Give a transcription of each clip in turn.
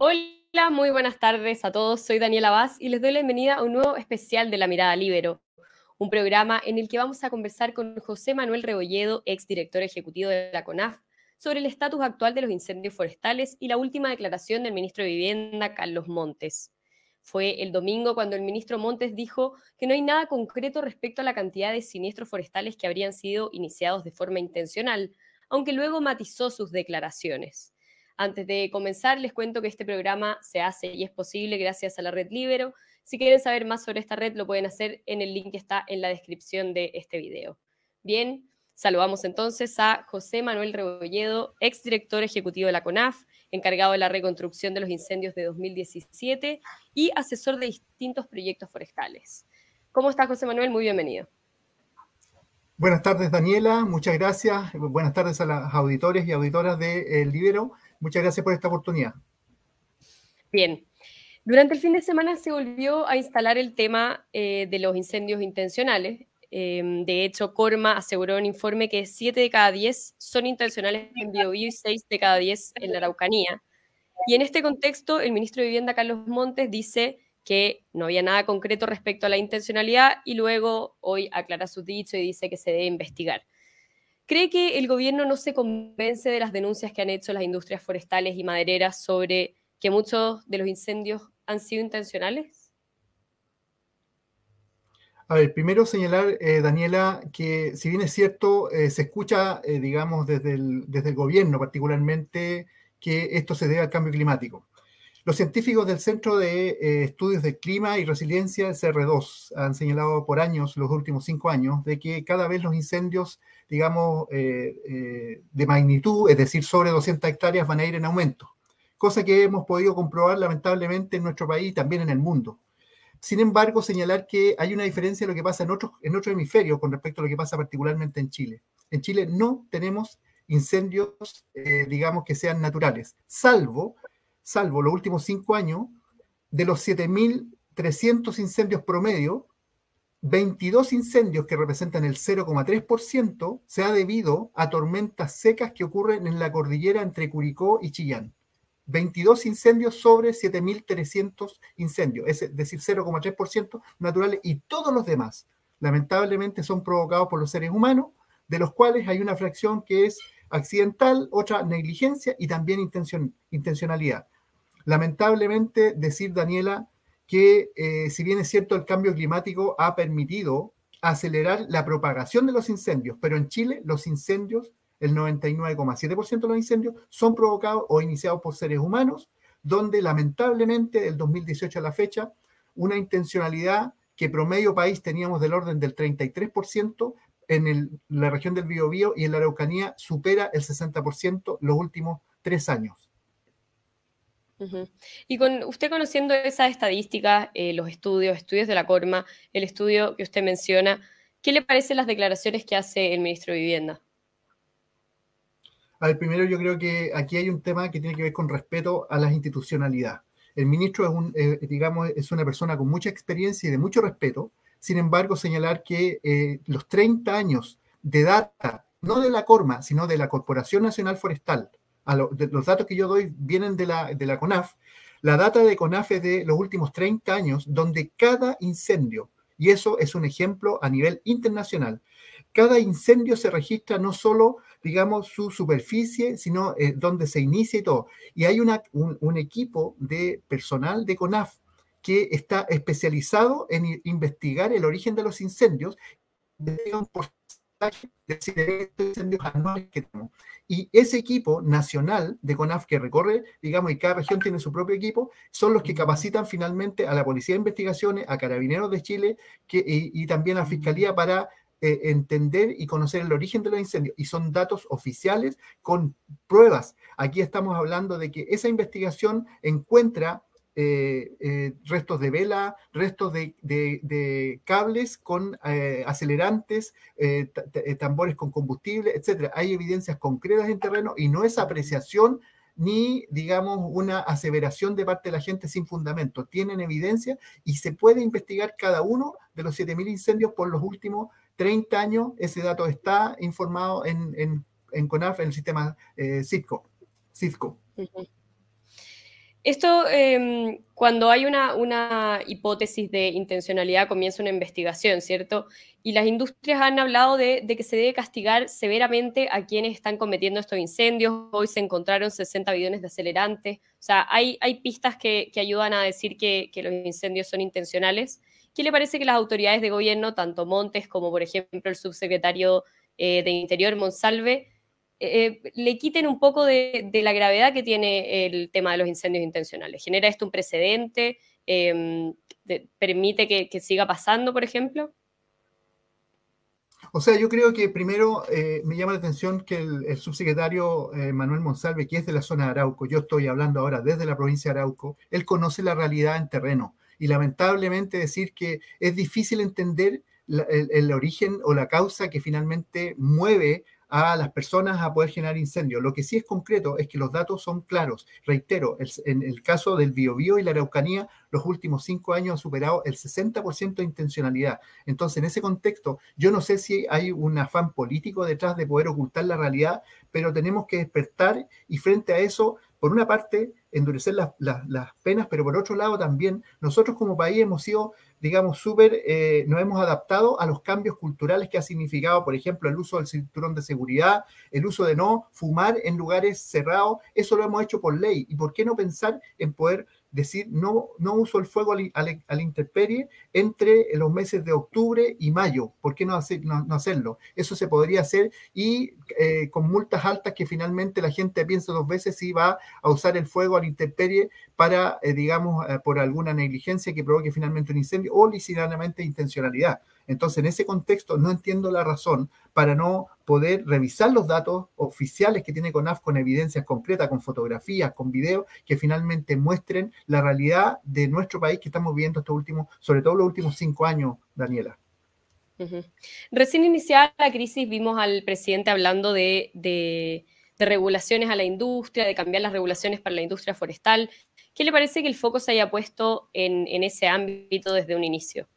Hola, muy buenas tardes a todos. Soy Daniela Vaz y les doy la bienvenida a un nuevo especial de La Mirada Libero, un programa en el que vamos a conversar con José Manuel Rebolledo, exdirector ejecutivo de la CONAF, sobre el estatus actual de los incendios forestales y la última declaración del ministro de Vivienda, Carlos Montes. Fue el domingo cuando el ministro Montes dijo que no hay nada concreto respecto a la cantidad de siniestros forestales que habrían sido iniciados de forma intencional, aunque luego matizó sus declaraciones. Antes de comenzar, les cuento que este programa se hace y es posible gracias a la red Libero. Si quieren saber más sobre esta red, lo pueden hacer en el link que está en la descripción de este video. Bien, saludamos entonces a José Manuel Rebolledo, exdirector ejecutivo de la CONAF, encargado de la reconstrucción de los incendios de 2017 y asesor de distintos proyectos forestales. ¿Cómo está José Manuel? Muy bienvenido. Buenas tardes, Daniela. Muchas gracias. Buenas tardes a las auditores y auditoras de El Libero. Muchas gracias por esta oportunidad. Bien. Durante el fin de semana se volvió a instalar el tema eh, de los incendios intencionales. Em, de hecho, Corma aseguró en informe que 7 de cada 10 son intencionales en Biobío y 6 de cada 10 en la Araucanía. Y en este contexto, el ministro de Vivienda, Carlos Montes, dice que no había nada concreto respecto a la intencionalidad y luego hoy aclara su dicho y dice que se debe investigar. ¿Cree que el gobierno no se convence de las denuncias que han hecho las industrias forestales y madereras sobre que muchos de los incendios han sido intencionales? A ver, primero señalar, eh, Daniela, que si bien es cierto, eh, se escucha, eh, digamos, desde el, desde el gobierno particularmente, que esto se debe al cambio climático. Los científicos del Centro de Estudios de Clima y Resiliencia, CR2, han señalado por años, los últimos cinco años, de que cada vez los incendios digamos, eh, eh, de magnitud, es decir, sobre 200 hectáreas, van a ir en aumento, cosa que hemos podido comprobar lamentablemente en nuestro país y también en el mundo. Sin embargo, señalar que hay una diferencia en lo que pasa en otros en otro hemisferio con respecto a lo que pasa particularmente en Chile. En Chile no tenemos incendios, eh, digamos, que sean naturales, salvo, salvo los últimos cinco años, de los 7.300 incendios promedio, 22 incendios que representan el 0,3% se ha debido a tormentas secas que ocurren en la cordillera entre Curicó y Chillán. 22 incendios sobre 7.300 incendios, es decir, 0,3% naturales y todos los demás, lamentablemente, son provocados por los seres humanos, de los cuales hay una fracción que es accidental, otra negligencia y también intencionalidad. Lamentablemente, decir, Daniela, que eh, si bien es cierto el cambio climático ha permitido acelerar la propagación de los incendios, pero en Chile los incendios, el 99,7% de los incendios son provocados o iniciados por seres humanos, donde lamentablemente del 2018 a la fecha, una intencionalidad que promedio país teníamos del orden del 33%, en la región del Biobío y en la Araucanía supera el 60% los últimos tres años. Y con usted conociendo esas estadísticas, eh, los estudios, estudios de la Corma, el estudio que usted menciona, ¿qué le parecen las declaraciones que hace el ministro de Vivienda? A ver, primero yo creo que aquí hay un tema que tiene que ver con respeto a la institucionalidad. El ministro es, un, eh, digamos, es una persona con mucha experiencia y de mucho respeto. Sin embargo, señalar que eh, los 30 años de data, no de la Corma, sino de la Corporación Nacional Forestal, los datos que yo doy vienen de la, de la CONAF. La data de CONAF es de los últimos 30 años, donde cada incendio, y eso es un ejemplo a nivel internacional, cada incendio se registra no solo, digamos, su superficie, sino eh, donde se inicia y todo. Y hay una, un, equipo de personal de CONAF que está especializado en investigar el origen de los incendios, de un de incendios anuales que tenemos. Y ese equipo nacional de CONAF que recorre, digamos, y cada región tiene su propio equipo, son los que capacitan finalmente a la Policía de Investigaciones, a Carabineros de Chile que, y, también a Fiscalía para eh, entender y conocer el origen de los incendios. Y son datos oficiales con pruebas. Aquí estamos hablando de que esa investigación encuentra eh, eh, restos de vela, restos de, cables con eh, acelerantes, tambores con combustible, etc. Hay evidencias concretas en terreno y no es apreciación ni, digamos, una aseveración de parte de la gente sin fundamento. Tienen evidencia y se puede investigar cada uno de los 7.000 incendios por los últimos 30 años. Ese dato está informado en, en, CONAF, en el sistema CITCO. CITCO. Esto, em, cuando hay una, hipótesis de intencionalidad, comienza una investigación, ¿cierto? Y las industrias han hablado de, que se debe castigar severamente a quienes están cometiendo estos incendios. Hoy se encontraron 60 billones de acelerantes. O sea, hay, pistas que, ayudan a decir que, los incendios son intencionales. ¿Qué le parece que las autoridades de gobierno, tanto Montes como, por ejemplo, el subsecretario eh, de Interior, Monsalve, eh, le quiten un poco de, la gravedad que tiene el tema de los incendios intencionales. ¿Genera esto un precedente? Em, ¿Permite que, siga pasando, por ejemplo? O sea, yo creo que primero eh, me llama la atención que el, subsecretario eh, Manuel Monsalve, que es de la zona de Arauco, yo estoy hablando ahora desde la provincia de Arauco, él conoce la realidad en terreno. Y lamentablemente decir que es difícil entender el, origen o la causa que finalmente mueve a las personas a poder generar incendios. Lo que sí es concreto es que los datos son claros. Reitero, en el caso del Biobío y la Araucanía, los últimos cinco años han superado el 60% de intencionalidad. Entonces, en ese contexto, yo no sé si hay un afán político detrás de poder ocultar la realidad, pero tenemos que despertar y frente a eso, por una parte, endurecer las, las penas, pero por otro lado también, nosotros como país hemos sido digamos, súper, eh, nos hemos adaptado a los cambios culturales que ha significado, por ejemplo, el uso del cinturón de seguridad, el uso de no fumar en lugares cerrados, eso lo hemos hecho por ley. ¿Y por qué no pensar en poder decir no, no uso el fuego a la intemperie entre los meses de octubre y mayo. ¿Por qué no, hacer, no, hacerlo? Eso se podría hacer y eh, con multas altas que finalmente la gente piensa dos veces si va a usar el fuego a la intemperie para, eh, digamos, eh, por alguna negligencia que provoque finalmente un incendio o licitanamente intencionalidad. Entonces, en ese contexto, no entiendo la razón para no poder revisar los datos oficiales que tiene CONAF con evidencias concretas, con fotografías, con videos, que finalmente muestren la realidad de nuestro país que estamos viviendo estos últimos, sobre todo los últimos cinco años, Daniela. Recién iniciada la crisis vimos al presidente hablando de, regulaciones a la industria, de cambiar las regulaciones para la industria forestal. ¿Qué le parece que el foco se haya puesto en ese ámbito desde un inicio?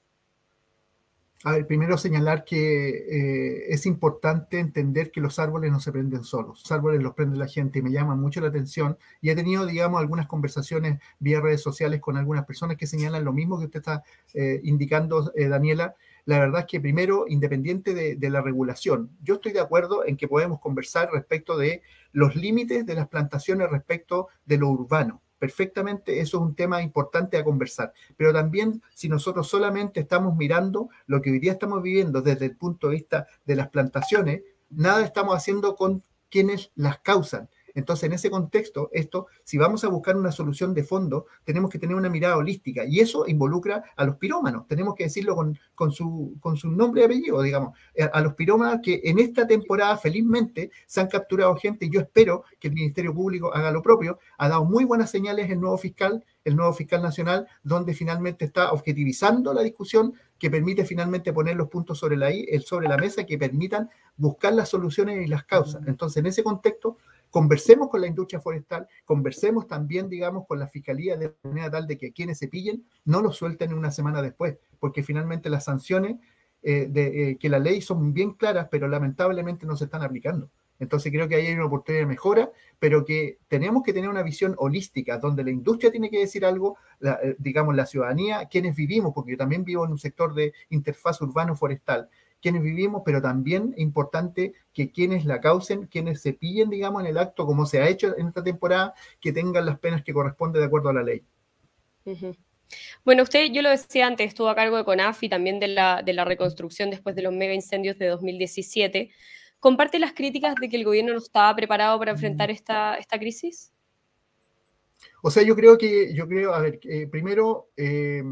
A ver, primero señalar que eh, es importante entender que los árboles no se prenden solos, los árboles los prende la gente y me llama mucho la atención y he tenido, digamos, algunas conversaciones vía redes sociales con algunas personas que señalan lo mismo que usted está eh, indicando, eh, Daniela. La verdad es que primero, independiente de, de la regulación, yo estoy de acuerdo en que podemos conversar respecto de los límites de las plantaciones respecto de lo urbano perfectamente, eso es un tema importante a conversar. Pero también si nosotros solamente estamos mirando lo que hoy día estamos viviendo desde el punto de vista de las plantaciones, nada estamos haciendo con quienes las causan. Entonces, en ese contexto, esto, si vamos a buscar una solución de fondo, tenemos que tener una mirada holística y eso involucra a los pirómanos. Tenemos que decirlo con, su, con su nombre y apellido, digamos, eh, a los pirómanos que en esta temporada, felizmente, se han capturado gente y yo espero que el Ministerio Público haga lo propio. Ha dado muy buenas señales el nuevo fiscal, el nuevo fiscal nacional, donde finalmente está objetivizando la discusión que permite finalmente poner los puntos sobre la, sobre la mesa que permitan buscar las soluciones y las causas. Entonces, en ese contexto, conversemos con la industria forestal, conversemos también, digamos, con la fiscalía de manera tal de que quienes se pillen no lo suelten una semana después, porque finalmente las sanciones eh, de eh, que la ley son bien claras, pero lamentablemente no se están aplicando. Entonces creo que ahí hay una oportunidad de mejora, pero que tenemos que tener una visión holística, donde la industria tiene que decir algo, eh, digamos, la ciudadanía, quienes vivimos, porque yo también vivo en un sector de interfaz urbano-forestal, quienes vivimos, pero también es importante que quienes la causen, quienes se pillen, digamos, en el acto, como se ha hecho en esta temporada, que tengan las penas que corresponden de acuerdo a la ley. Bueno, usted, yo lo decía antes, estuvo a cargo de CONAF y también de la, de la reconstrucción después de los mega incendios de 2017. ¿Comparte las críticas de que el gobierno no estaba preparado para enfrentar mm. esta, esta crisis? O sea, yo creo que, yo creo, a ver, eh, primero, eh,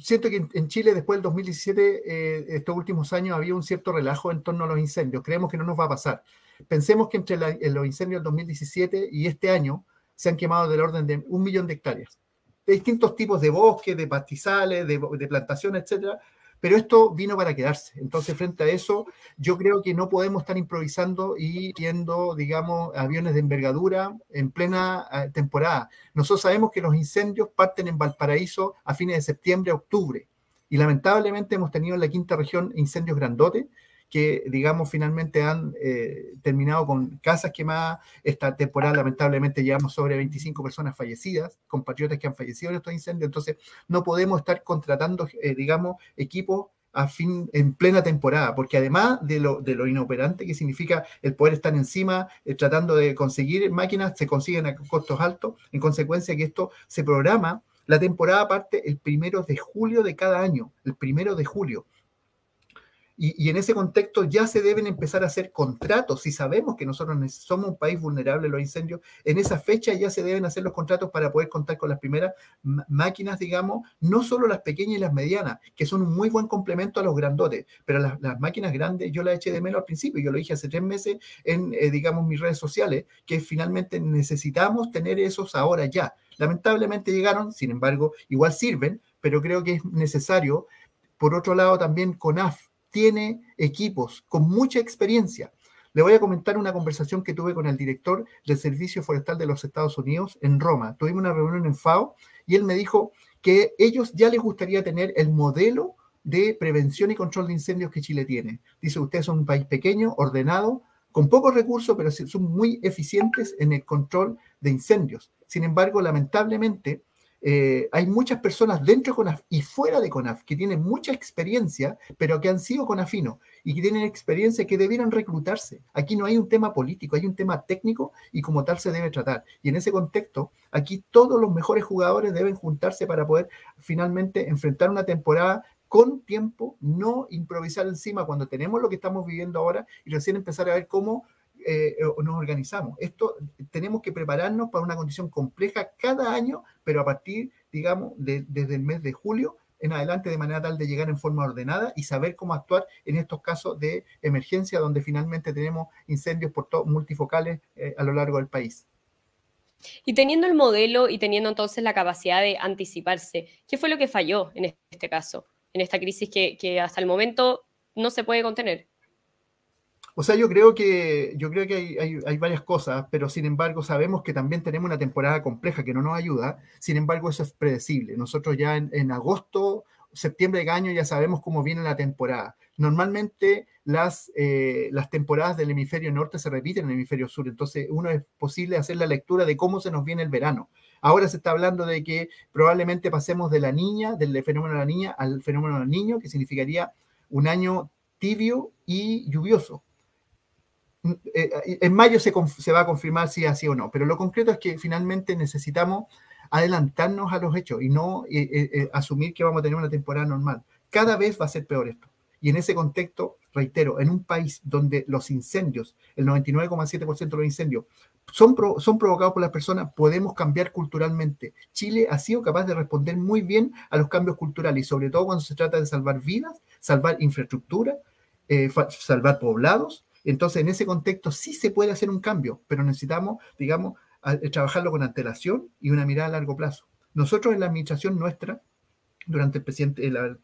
siento que en Chile después del 2017, eh, estos últimos años, había un cierto relajo en torno a los incendios. Creemos que no nos va a pasar. Pensemos que entre los incendios del 2017 y este año se han quemado del orden de un millón de hectáreas. De distintos tipos de bosques, de pastizales, de, de plantaciones, etcétera, pero esto vino para quedarse. Entonces, frente a eso, yo creo que no podemos estar improvisando y viendo, digamos, aviones de envergadura en plena eh, temporada. Nosotros sabemos que los incendios parten en Valparaíso a fines de septiembre, octubre. Y lamentablemente hemos tenido en la quinta región incendios grandotes que, digamos, finalmente han eh, terminado con casas quemadas. Esta temporada, lamentablemente, llevamos sobre 25 personas fallecidas, compatriotas que han fallecido en estos incendios. Entonces, no podemos estar contratando, eh, digamos, equipos a fin, en plena temporada, porque además de lo, de lo inoperante que significa el poder estar encima, eh, tratando de conseguir máquinas, se consiguen a costos altos, en consecuencia que esto se programa, la temporada parte el primero de julio de cada año, el primero de julio. Y, en ese contexto ya se deben empezar a hacer contratos. Si sabemos que nosotros somos un país vulnerable a los incendios, en esa fecha ya se deben hacer los contratos para poder contar con las primeras máquinas, digamos, no solo las pequeñas y las medianas, que son un muy buen complemento a los grandotes, pero las, máquinas grandes yo las eché de menos al principio. Yo lo dije hace tres meses en, eh, digamos, mis redes sociales, que finalmente necesitamos tener esos ahora ya. Lamentablemente llegaron, sin embargo, igual sirven, pero creo que es necesario. Por otro lado, también CONAF tiene equipos con mucha experiencia. Le voy a comentar una conversación que tuve con el director del Servicio Forestal de los Estados Unidos en Roma. Tuvimos una reunión en FAO y él me dijo que ellos ya les gustaría tener el modelo de prevención y control de incendios que Chile tiene. Dice, ustedes son un país pequeño, ordenado, con pocos recursos, pero son muy eficientes en el control de incendios. Sin embargo, lamentablemente, eh, hay muchas personas dentro de CONAF y fuera de CONAF que tienen mucha experiencia, pero que han sido CONAFINO y que tienen experiencia que debieran reclutarse. Aquí no hay un tema político, hay un tema técnico y como tal se debe tratar. Y en ese contexto, aquí todos los mejores jugadores deben juntarse para poder finalmente enfrentar una temporada con tiempo, no improvisar encima cuando tenemos lo que estamos viviendo ahora y recién empezar a ver cómo eh, nos organizamos. Esto tenemos que prepararnos para una condición compleja cada año, pero a partir, digamos, desde el mes de julio en adelante de manera tal de llegar en forma ordenada y saber cómo actuar en estos casos de emergencia donde finalmente tenemos incendios por multifocales eh, a lo largo del país. Y teniendo el modelo y teniendo entonces la capacidad de anticiparse, ¿qué fue lo que falló en este caso, en esta crisis que hasta el momento no se puede contener? O sea, yo creo que, yo creo que hay, varias cosas, pero sin embargo sabemos que también tenemos una temporada compleja que no nos ayuda. Sin embargo, eso es predecible. Nosotros ya en, agosto, septiembre de año ya sabemos cómo viene la temporada. Normalmente las, eh, las temporadas del hemisferio norte se repiten en el hemisferio sur, entonces uno es posible hacer la lectura de cómo se nos viene el verano. Ahora se está hablando de que probablemente pasemos de la niña, del fenómeno de la niña, al fenómeno del niño, que significaría un año tibio y lluvioso eh, en mayo se, va a confirmar si es así o no, pero lo concreto es que finalmente necesitamos adelantarnos a los hechos y no eh, eh, asumir que vamos a tener una temporada normal. Cada vez va a ser peor esto. Y en ese contexto, reitero, en un país donde los incendios, el 99,7% de los incendios, son, provocados por las personas, podemos cambiar culturalmente. Chile ha sido capaz de responder muy bien a los cambios culturales sobre todo cuando se trata de salvar vidas, salvar infraestructura, salvar poblados entonces, en ese contexto sí se puede hacer un cambio, pero necesitamos, digamos, eh, trabajarlo con antelación y una mirada a largo plazo. Nosotros en la administración nuestra, durante el presidente, la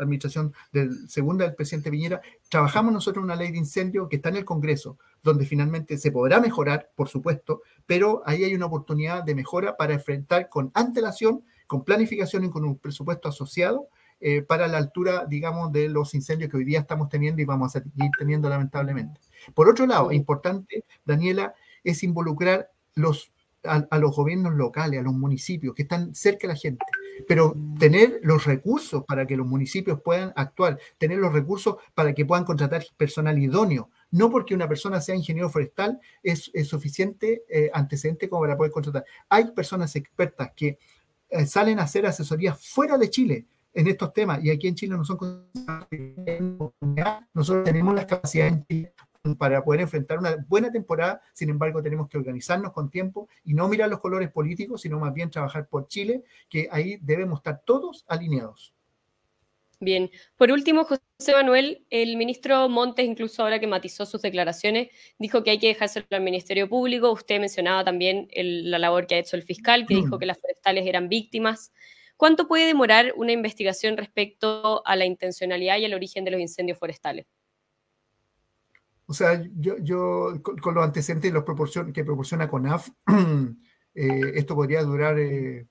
administración del, segunda del presidente Piñera, trabajamos nosotros una ley de incendio que está en el Congreso, donde finalmente se podrá mejorar, por supuesto, pero ahí hay una oportunidad de mejora para enfrentar con antelación, con planificación y con un presupuesto asociado eh, para la altura, digamos, de los incendios que hoy día estamos teniendo y vamos a seguir teniendo lamentablemente. Por otro lado, importante, Daniela, es involucrar los, a, los gobiernos locales, a los municipios que están cerca de la gente, pero tener los recursos para que los municipios puedan actuar, tener los recursos para que puedan contratar personal idóneo. No porque una persona sea ingeniero forestal es, suficiente eh, antecedente como para poder contratar. Hay personas expertas que eh, salen a hacer asesorías fuera de Chile, en estos temas y aquí en Chile no son nosotros tenemos las capacidades para poder enfrentar una buena temporada, sin embargo tenemos que organizarnos con tiempo y no mirar los colores políticos, sino más bien trabajar por Chile, que ahí debemos estar todos alineados. Bien, por último, José Manuel, el ministro Montes, incluso ahora que matizó sus declaraciones, dijo que hay que dejárselo al Ministerio Público. Usted mencionaba también la labor que ha hecho el fiscal, que dijo mm. que las forestales eran víctimas. ¿Cuánto puede demorar una investigación respecto a la intencionalidad y el origen de los incendios forestales? O sea, yo, con, los antecedentes los que proporciona CONAF, eh, esto podría durar eh,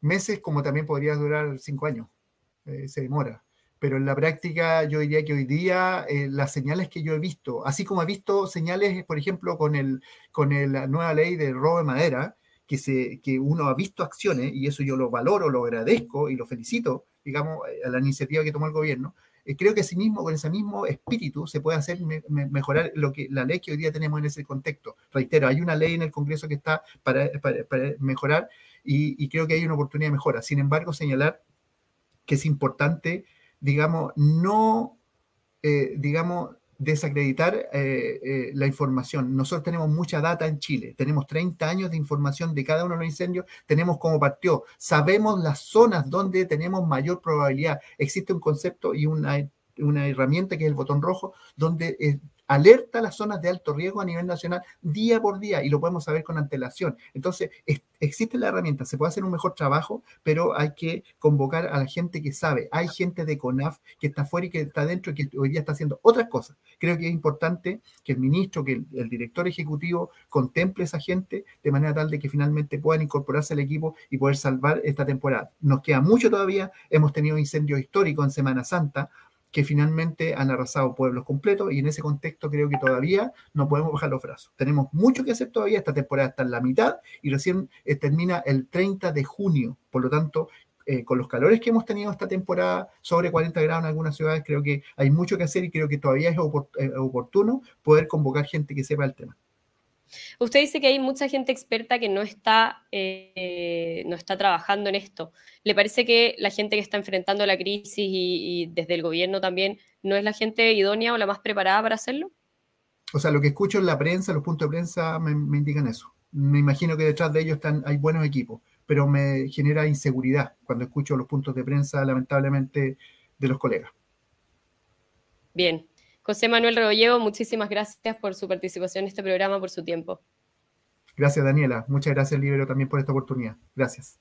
meses como también podría durar cinco años. Eh, se demora. pero en la práctica yo diría que hoy día eh, las señales que yo he visto, así como he visto señales, por ejemplo, con, el, con la nueva ley de robo de madera, que, se, que uno ha visto acciones, y eso yo lo valoro, lo agradezco y lo felicito, digamos, a la iniciativa que tomó el gobierno, eh, creo que ese mismo, con ese mismo espíritu se puede hacer mejorar lo que la ley que hoy día tenemos en ese contexto. Reitero, hay una ley en el Congreso que está para, mejorar y, y, creo que hay una oportunidad de mejora. Sin embargo, señalar que es importante digamos, no, eh, digamos, desacreditar eh, eh, la información. Nosotros tenemos mucha data en Chile, tenemos 30 años de información de cada uno de los incendios, tenemos cómo partió, sabemos las zonas donde tenemos mayor probabilidad. Existe un concepto y una, una herramienta que es el botón rojo, donde alerta las zonas de alto riesgo a nivel nacional día por día y lo podemos saber con antelación. Entonces, existe la herramienta, se puede hacer un mejor trabajo, pero hay que convocar a la gente que sabe. Hay gente de CONAF que está fuera y que está dentro y que hoy día está haciendo otras cosas. Creo que es importante que el ministro, que el, director ejecutivo contemple a esa gente de manera tal de que finalmente puedan incorporarse al equipo y poder salvar esta temporada. Nos queda mucho todavía, hemos tenido incendios históricos en Semana Santa, que finalmente han arrasado pueblos completos y en ese contexto creo que todavía no podemos bajar los brazos. Tenemos mucho que hacer todavía, esta temporada está en la mitad y recién eh, termina el 30 de junio, por lo tanto, eh, con los calores que hemos tenido esta temporada, sobre 40 grados en algunas ciudades, creo que hay mucho que hacer y creo que todavía es eh, oportuno poder convocar gente que sepa el tema. Usted dice que hay mucha gente experta que no está, eh, no está trabajando en esto. ¿Le parece que la gente que está enfrentando la crisis y, desde el gobierno también no es la gente idónea o la más preparada para hacerlo? O sea, lo que escucho en la prensa, los puntos de prensa me, indican eso. Me imagino que detrás de ellos están, hay buenos equipos, pero me genera inseguridad cuando escucho los puntos de prensa, lamentablemente, de los colegas. Bien, José Manuel Rebolledo, muchísimas gracias por su participación en este programa, por su tiempo. Gracias, Daniela. Muchas gracias, Libero, también por esta oportunidad. Gracias.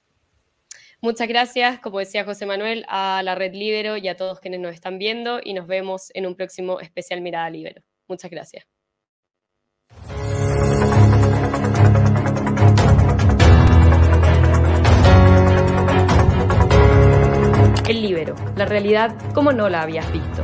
Muchas gracias, como decía José Manuel, a la Red Libero y a todos quienes nos están viendo y nos vemos en un próximo especial Mirada Libero. Muchas gracias. El Libero, la realidad como no la habías visto.